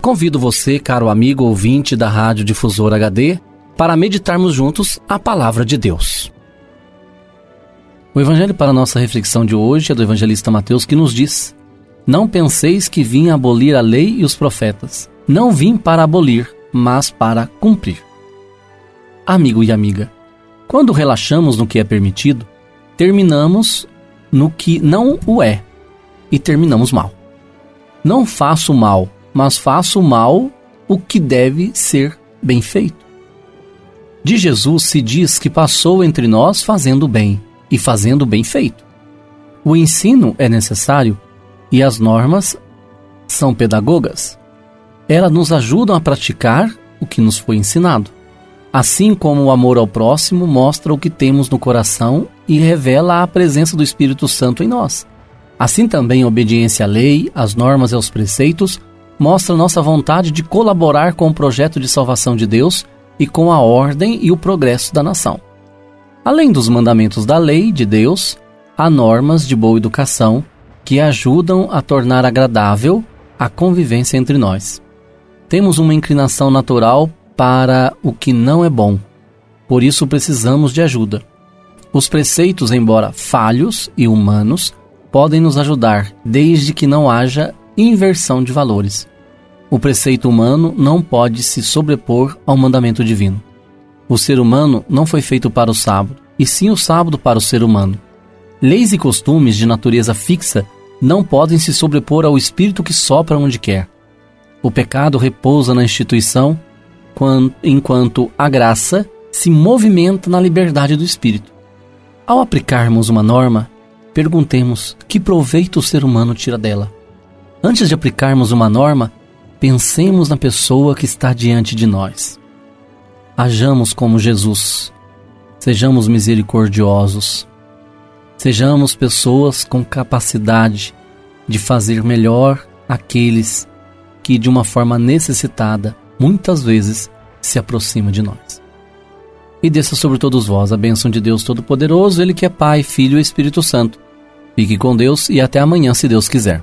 Convido você, caro amigo ouvinte da Rádio Difusor HD, para meditarmos juntos a palavra de Deus. O evangelho para nossa reflexão de hoje é do evangelista Mateus que nos diz: Não penseis que vim abolir a lei e os profetas. Não vim para abolir, mas para cumprir. Amigo e amiga, quando relaxamos no que é permitido, terminamos no que não o é e terminamos mal. Não faço mal mas faço mal o que deve ser bem feito. De Jesus se diz que passou entre nós fazendo bem e fazendo bem feito. O ensino é necessário e as normas são pedagogas. Elas nos ajudam a praticar o que nos foi ensinado. Assim como o amor ao próximo mostra o que temos no coração e revela a presença do Espírito Santo em nós. Assim também a obediência à lei, às normas e aos preceitos mostra nossa vontade de colaborar com o projeto de salvação de Deus e com a ordem e o progresso da nação. Além dos mandamentos da lei de Deus, há normas de boa educação que ajudam a tornar agradável a convivência entre nós. Temos uma inclinação natural para o que não é bom, por isso precisamos de ajuda. Os preceitos, embora falhos e humanos, podem nos ajudar desde que não haja inversão de valores. O preceito humano não pode se sobrepor ao mandamento divino. O ser humano não foi feito para o sábado, e sim o sábado para o ser humano. Leis e costumes de natureza fixa não podem se sobrepor ao espírito que sopra onde quer. O pecado repousa na instituição, enquanto a graça se movimenta na liberdade do espírito. Ao aplicarmos uma norma, perguntemos que proveito o ser humano tira dela. Antes de aplicarmos uma norma, pensemos na pessoa que está diante de nós. Hajamos como Jesus. Sejamos misericordiosos. Sejamos pessoas com capacidade de fazer melhor aqueles que, de uma forma necessitada, muitas vezes se aproximam de nós. E desça sobre todos vós a bênção de Deus Todo-Poderoso, Ele que é Pai, Filho e Espírito Santo. Fique com Deus e até amanhã, se Deus quiser.